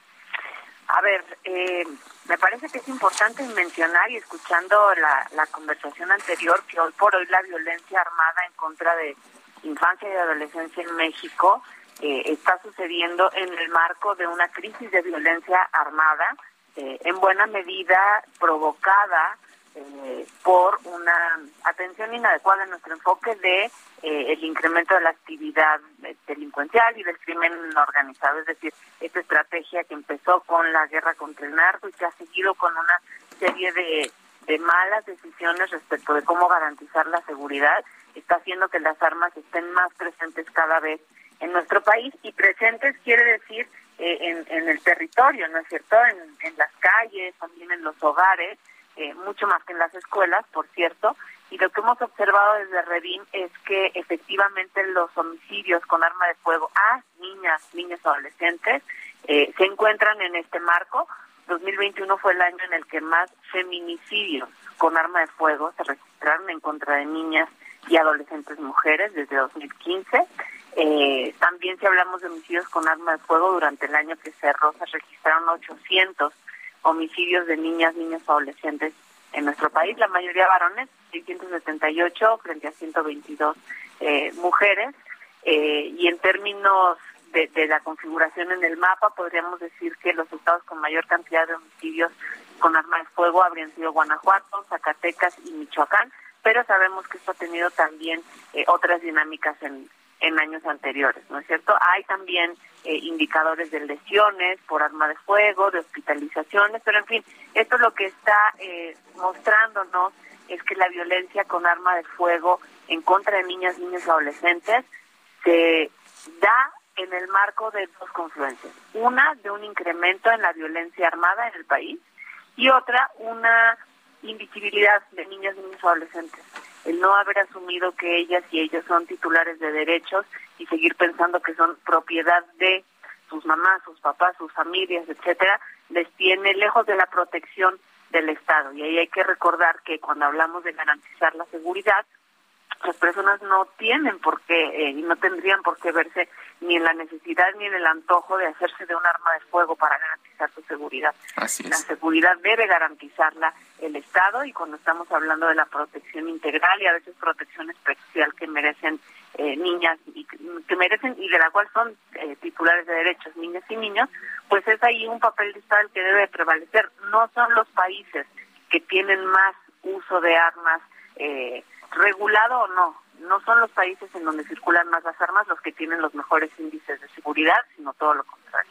A ver, eh, me parece que es importante mencionar y escuchando la, la conversación anterior que hoy por hoy la violencia armada en contra de infancia y adolescencia en México eh, está sucediendo en el marco de una crisis de violencia armada eh, en buena medida provocada eh, por una atención inadecuada en nuestro enfoque de eh, el incremento de la actividad delincuencial y del crimen organizado, es decir, esta estrategia que empezó con la guerra contra el narco y que ha seguido con una serie de, de malas decisiones respecto de cómo garantizar la seguridad, está haciendo que las armas estén más presentes cada vez en nuestro país. Y presentes quiere decir eh, en, el territorio, ¿no es cierto? En, las calles, también en los hogares, eh, mucho más que en las escuelas, por cierto. Y lo que hemos observado desde Redim es que efectivamente los homicidios con arma de fuego a niñas, niños adolescentes eh, se encuentran en este marco. 2021 fue el año en el que más feminicidios con arma de fuego se registraron en contra de niñas y adolescentes mujeres desde 2015. Eh, también si hablamos de homicidios con arma de fuego, durante el año que cerró se registraron 800 homicidios de niñas, niños, adolescentes en nuestro país, la mayoría varones, 678 frente a 122 eh, mujeres. Eh, y en términos de, la configuración en el mapa, podríamos decir que los estados con mayor cantidad de homicidios con arma de fuego habrían sido Guanajuato, Zacatecas y Michoacán, pero sabemos que esto ha tenido también eh, otras dinámicas en, en años anteriores, ¿no es cierto? Hay también eh, indicadores de lesiones por arma de fuego, de hospitalizaciones, pero en fin, esto lo que está eh, mostrándonos es que la violencia con arma de fuego en contra de niñas, niños y adolescentes se da en el marco de dos confluencias. Una, de un incremento en la violencia armada en el país y otra, una invisibilidad de niñas, niños y adolescentes el no haber asumido que ellas y ellos son titulares de derechos y seguir pensando que son propiedad de sus mamás, sus papás, sus familias, etcétera, les tiene lejos de la protección del Estado. Y ahí hay que recordar que cuando hablamos de garantizar la seguridad, las personas no tienen por qué eh, y no tendrían por qué verse ni en la necesidad ni en el antojo de hacerse de un arma de fuego para garantizar su seguridad. La seguridad debe garantizarla el Estado y cuando estamos hablando de la protección integral y a veces protección especial que merecen eh, niñas y que merecen y de la cual son eh, titulares de derechos niñas y niños, pues es ahí un papel de Estado el que debe prevalecer. No son los países que tienen más uso de armas eh, regulado o no, no son los países en donde circulan más las armas los que tienen los mejores índices de seguridad, sino todo lo contrario.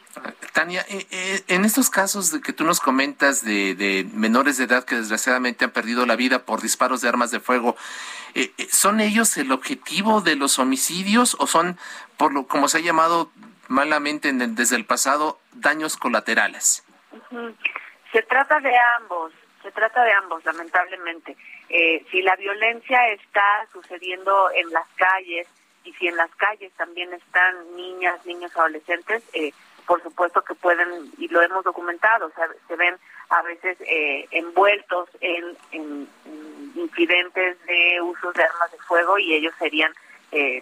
Tania, eh, eh, en estos casos de que tú nos comentas de, menores de edad que desgraciadamente han perdido la vida por disparos de armas de fuego, eh, ¿son ellos el objetivo de los homicidios o son, por lo como se ha llamado malamente desde el pasado, daños colaterales? Se trata de ambos, se trata de ambos, lamentablemente. Eh, si la violencia está sucediendo en las calles y si en las calles también están niñas, niños, adolescentes, eh, por supuesto que pueden, y lo hemos documentado, o sea, se ven a veces eh, envueltos en, incidentes de usos de armas de fuego y ellos serían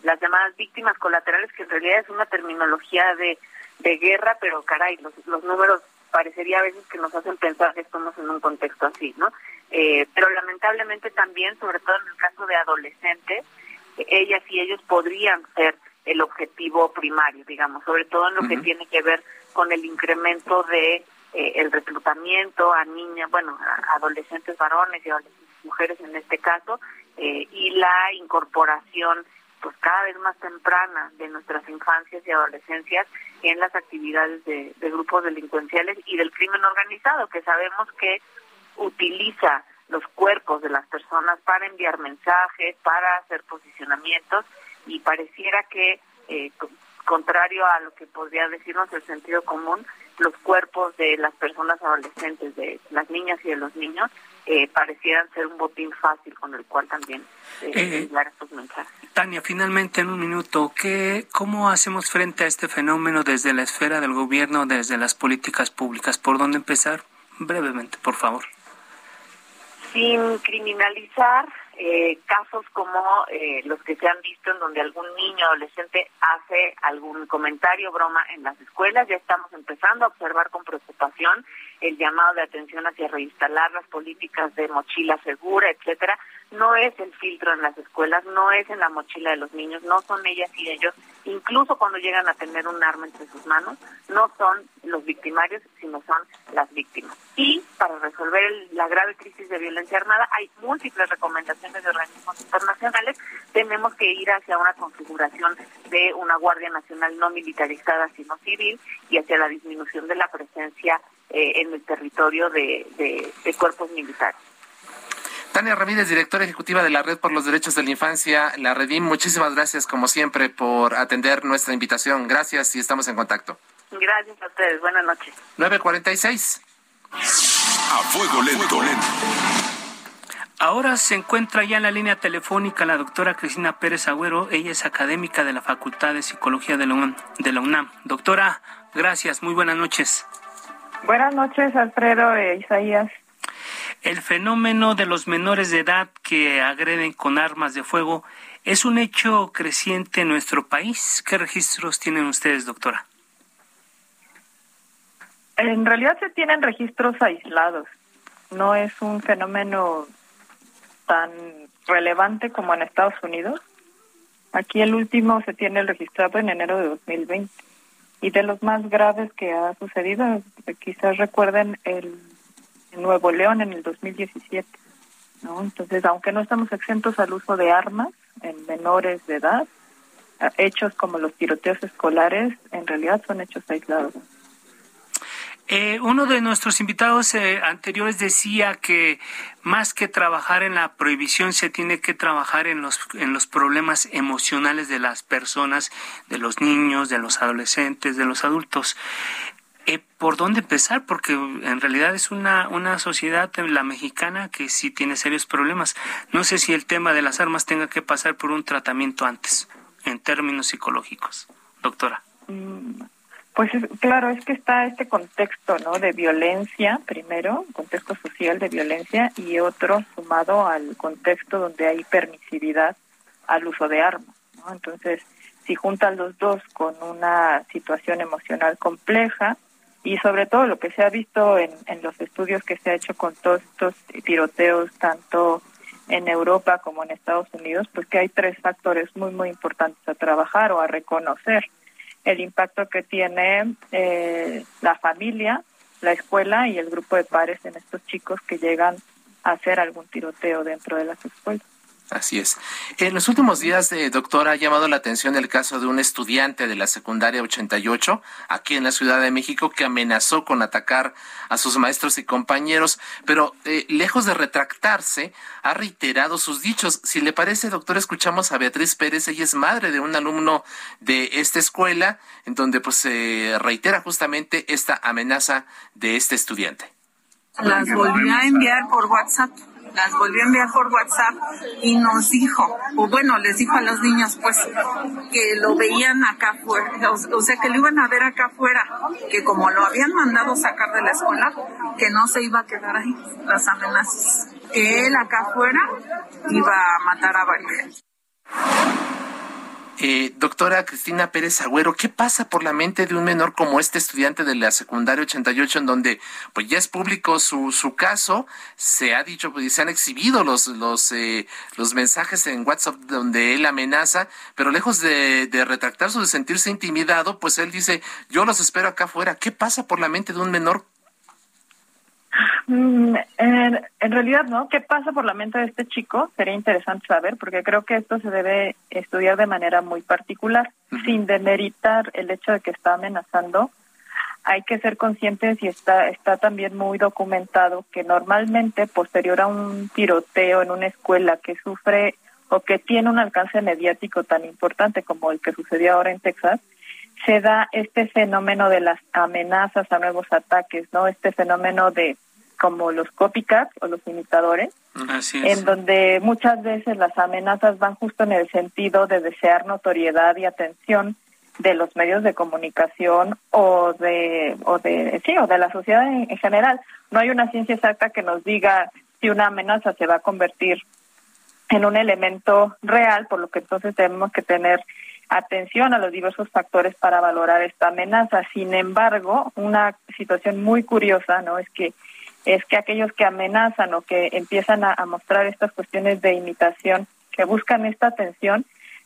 las llamadas víctimas colaterales, que en realidad es una terminología de, de guerra, pero caray, los, los números parecería a veces que nos hacen pensar que estamos en un contexto así, ¿no? Eh, pero lamentablemente también, sobre todo en el caso de adolescentes, ellas y ellos podrían ser el objetivo primario, digamos, sobre todo en lo que tiene que ver con el incremento de eh, el reclutamiento a niñas, bueno, a adolescentes varones y adolescentes mujeres en este caso, eh, y la incorporación pues cada vez más temprana de nuestras infancias y adolescencias en las actividades de, grupos delincuenciales y del crimen organizado, que sabemos que utiliza los cuerpos de las personas para enviar mensajes, para hacer posicionamientos y pareciera que, eh, contrario a lo que podría decirnos el sentido común, los cuerpos de las personas adolescentes, de las niñas y de los niños, eh, parecieran ser un botín fácil con el cual también eh, eh enviar estos mensajes. Tania, finalmente en un minuto, ¿qué, ¿cómo hacemos frente a este fenómeno desde la esfera del gobierno, desde las políticas públicas? ¿Por dónde empezar? Brevemente, por favor. Sin criminalizar eh, casos como eh, los que se han visto en donde algún niño adolescente hace algún comentario, broma en las escuelas. Ya estamos empezando a observar con preocupación el llamado de atención hacia reinstalar las políticas de mochila segura, etcétera no es el filtro en las escuelas, no es en la mochila de los niños, no son ellas y ellos, incluso cuando llegan a tener un arma entre sus manos, no son los victimarios, sino son las víctimas. Y para resolver la grave crisis de violencia armada hay múltiples recomendaciones de organismos internacionales, tenemos que ir hacia una configuración de una Guardia Nacional no militarizada, sino civil, y hacia la disminución de la presencia eh, en el territorio de cuerpos militares. Tania Ramírez, directora ejecutiva de la Red por los Derechos de la Infancia, la Redim, muchísimas gracias como siempre por atender nuestra invitación. Gracias y estamos en contacto. Gracias a ustedes. Buenas noches. 946. A fuego lento. Ahora se encuentra ya en la línea telefónica la doctora Cristina Pérez Agüero. Ella es académica de la Facultad de Psicología de la UNAM. De la UNAM. Doctora, gracias. Muy buenas noches. Buenas noches, Alfredo e Isaías. El fenómeno de los menores de edad que agreden con armas de fuego es un hecho creciente en nuestro país. ¿Qué registros tienen ustedes, doctora? En realidad se tienen registros aislados. No es un fenómeno tan relevante como en Estados Unidos. Aquí el último se tiene registrado en enero de 2020. Y de los más graves que ha sucedido, quizás recuerden el en Nuevo León en el 2017. ¿no? Entonces, aunque no estamos exentos al uso de armas en menores de edad, hechos como los tiroteos escolares en realidad son hechos aislados. Eh, uno de nuestros invitados eh, anteriores decía que más que trabajar en la prohibición se tiene que trabajar en los en los problemas emocionales de las personas, de los niños, de los adolescentes, de los adultos. Eh, ¿Por dónde empezar? Porque en realidad es una, una sociedad, la mexicana, que sí tiene serios problemas. No sé si el tema de las armas tenga que pasar por un tratamiento antes, en términos psicológicos. Doctora. Mm, pues claro, es que está este contexto ¿no? de violencia, primero, contexto social de violencia, y otro sumado al contexto donde hay permisividad al uso de armas. ¿no? Entonces, si juntan los dos con una situación emocional compleja, y sobre todo lo que se ha visto en, en los estudios que se ha hecho con todos estos tiroteos, tanto en Europa como en Estados Unidos, pues que hay tres factores muy, muy importantes a trabajar o a reconocer. El impacto que tiene eh, la familia, la escuela y el grupo de pares en estos chicos que llegan a hacer algún tiroteo dentro de las escuelas. Así es. En los últimos días, eh, doctora, ha llamado la atención el caso de un estudiante de la secundaria 88 aquí en la Ciudad de México que amenazó con atacar a sus maestros y compañeros, pero eh, lejos de retractarse, ha reiterado sus dichos. Si le parece, doctor, escuchamos a Beatriz Pérez, ella es madre de un alumno de esta escuela, en donde pues se reitera justamente esta amenaza de este estudiante. Las volvió a enviar por WhatsApp las volvió a enviar por WhatsApp y nos dijo, o bueno, les dijo a los niños pues que lo veían acá afuera, o, sea que lo iban a ver acá afuera, que como lo habían mandado sacar de la escuela, que no se iba a quedar ahí, las amenazas, que él acá afuera iba a matar a varios. Eh, doctora Cristina Pérez Agüero, ¿qué pasa por la mente de un menor como este estudiante de la secundaria 88 en donde pues ya es público su, su caso? Se ha dicho, pues se han exhibido los, los, eh, los mensajes en WhatsApp donde él amenaza, pero lejos de, de retractarse o de sentirse intimidado, pues él dice, yo los espero acá afuera. ¿Qué pasa por la mente de un menor Mm, en, realidad, ¿no? ¿Qué pasa por la mente de este chico? Sería interesante saber, porque creo que esto se debe estudiar de manera muy particular, sin demeritar el hecho de que está amenazando. Hay que ser conscientes y está, está también muy documentado que normalmente posterior a un tiroteo en una escuela que sufre o que tiene un alcance mediático tan importante como el que sucedió ahora en Texas, se da este fenómeno de las amenazas a nuevos ataques, ¿no? Este fenómeno de como los copycats o los imitadores, en donde muchas veces las amenazas van justo en el sentido de desear notoriedad y atención de los medios de comunicación o de o de sí o de la sociedad en, general. No hay una ciencia exacta que nos diga si una amenaza se va a convertir en un elemento real, por lo que entonces tenemos que tener atención a los diversos factores para valorar esta amenaza. Sin embargo, una situación muy curiosa, ¿no? Es que es que aquellos que amenazan o que empiezan a, mostrar estas cuestiones de imitación, que buscan esta atención,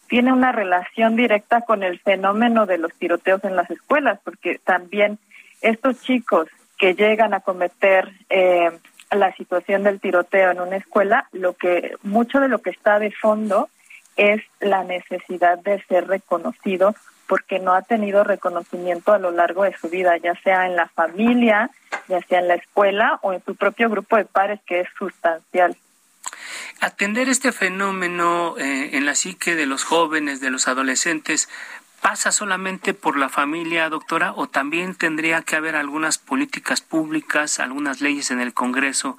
tiene una relación directa con el fenómeno de los tiroteos en las escuelas, porque también estos chicos que llegan a cometer eh, la situación del tiroteo en una escuela, lo que mucho de lo que está de fondo es la necesidad de ser reconocido porque no ha tenido reconocimiento a lo largo de su vida, ya sea en la familia, ya sea en la escuela o en su propio grupo de pares, que es sustancial. Atender este fenómeno eh, en la psique de los jóvenes, de los adolescentes, ¿pasa solamente por la familia, doctora, o también tendría que haber algunas políticas públicas, algunas leyes en el Congreso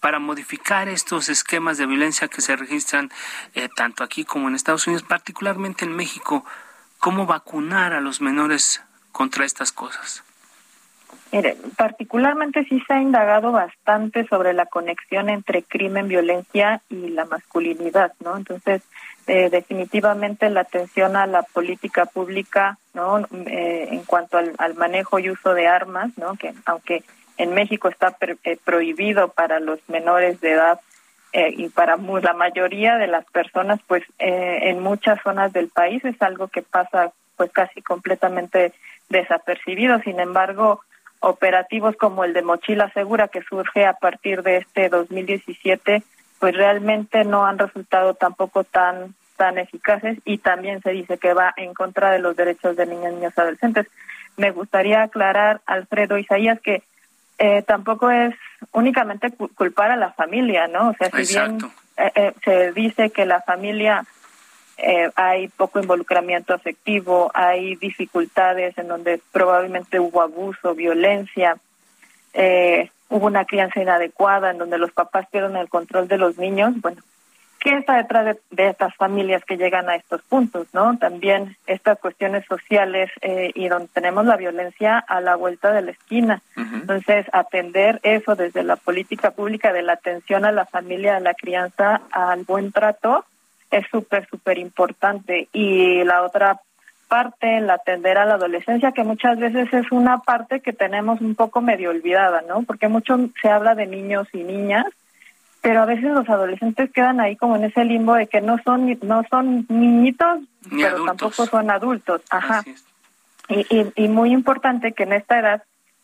para modificar estos esquemas de violencia que se registran eh, tanto aquí como en Estados Unidos, particularmente en México? cómo vacunar a los menores contra estas cosas. Mire, particularmente sí se ha indagado bastante sobre la conexión entre crimen, violencia y la masculinidad, ¿no? Entonces, eh, definitivamente la atención a la política pública, ¿no? Eh, en cuanto al, manejo y uso de armas, ¿no? Que aunque en México está eh, prohibido para los menores de edad eh, y para la mayoría de las personas, pues eh, en muchas zonas del país es algo que pasa pues casi completamente desapercibido. Sin embargo, operativos como el de Mochila Segura que surge a partir de este 2017, pues realmente no han resultado tampoco tan tan eficaces y también se dice que va en contra de los derechos de niñas, niños y adolescentes. Me gustaría aclarar, Alfredo Isaías, que eh, tampoco es únicamente culpar a la familia, ¿no? O sea, si bien eh, eh, se dice que la familia hay poco involucramiento afectivo, hay dificultades en donde probablemente hubo abuso, violencia, hubo una crianza inadecuada, en donde los papás pierden el control de los niños, bueno, ¿Qué está detrás de, estas familias que llegan a estos puntos, no? También estas cuestiones sociales eh, y donde tenemos la violencia a la vuelta de la esquina. Entonces, atender eso desde la política pública de la atención a la familia, a la crianza, al buen trato, es súper, súper importante. Y la otra parte, el atender a la adolescencia, que muchas veces es una parte que tenemos un poco medio olvidada, ¿no? Porque mucho se habla de niños y niñas, pero a veces los adolescentes quedan ahí como en ese limbo de que no son no son niñitos, pero tampoco son adultos. Ajá. Y, y, y, muy importante que en esta edad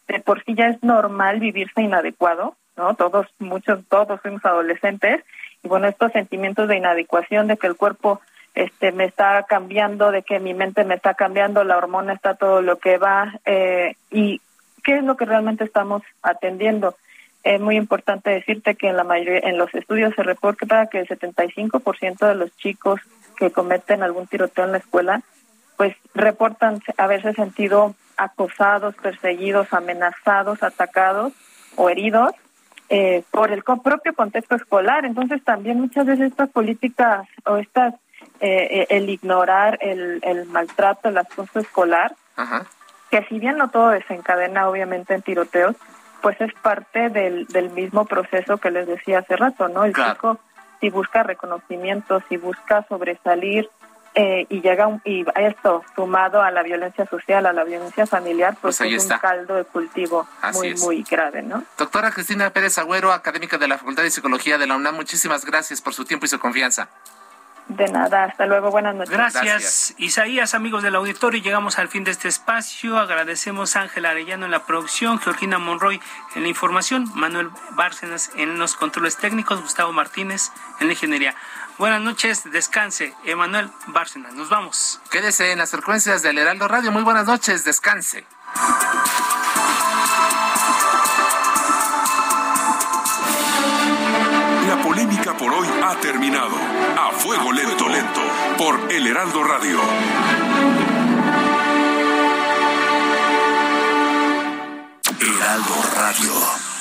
de por sí ya es normal vivirse inadecuado, ¿no? Todos, muchos, todos fuimos adolescentes y bueno, estos sentimientos de inadecuación, de que el cuerpo este me está cambiando, de que mi mente me está cambiando, la hormona está todo lo que va eh, y qué es lo que realmente estamos atendiendo. Es muy importante decirte que en la mayoría, en los estudios se reporta que el 75% de los chicos que cometen algún tiroteo en la escuela, pues reportan haberse sentido acosados, perseguidos, amenazados, atacados o heridos eh, por el propio contexto escolar. Entonces también muchas veces estas políticas o estas, eh, eh, el ignorar el, el maltrato, el acoso escolar, que si bien no todo desencadena obviamente en tiroteos, pues es parte del, del mismo proceso que les decía hace rato, ¿no? El chico si busca reconocimiento, si busca sobresalir, eh, y llega un, y esto sumado a la violencia social, a la violencia familiar, pues, pues es un caldo de cultivo muy, muy grave, ¿no? Doctora Cristina Pérez Agüero, académica de la Facultad de Psicología de la UNAM, muchísimas gracias por su tiempo y su confianza. De nada, hasta luego, buenas noches. Gracias, Isaías, amigos del auditorio. Llegamos al fin de este espacio. Agradecemos a Ángel Arellano en la producción, Georgina Monroy en la información, Manuel Bárcenas en los controles técnicos, Gustavo Martínez en la ingeniería. Buenas noches, descanse. Emanuel Bárcenas, nos vamos. Quédese en las frecuencias del Heraldo Radio. Muy buenas noches, descanse. La polémica por hoy ha terminado. A fuego lento, lento, por El Heraldo Radio. Heraldo Radio.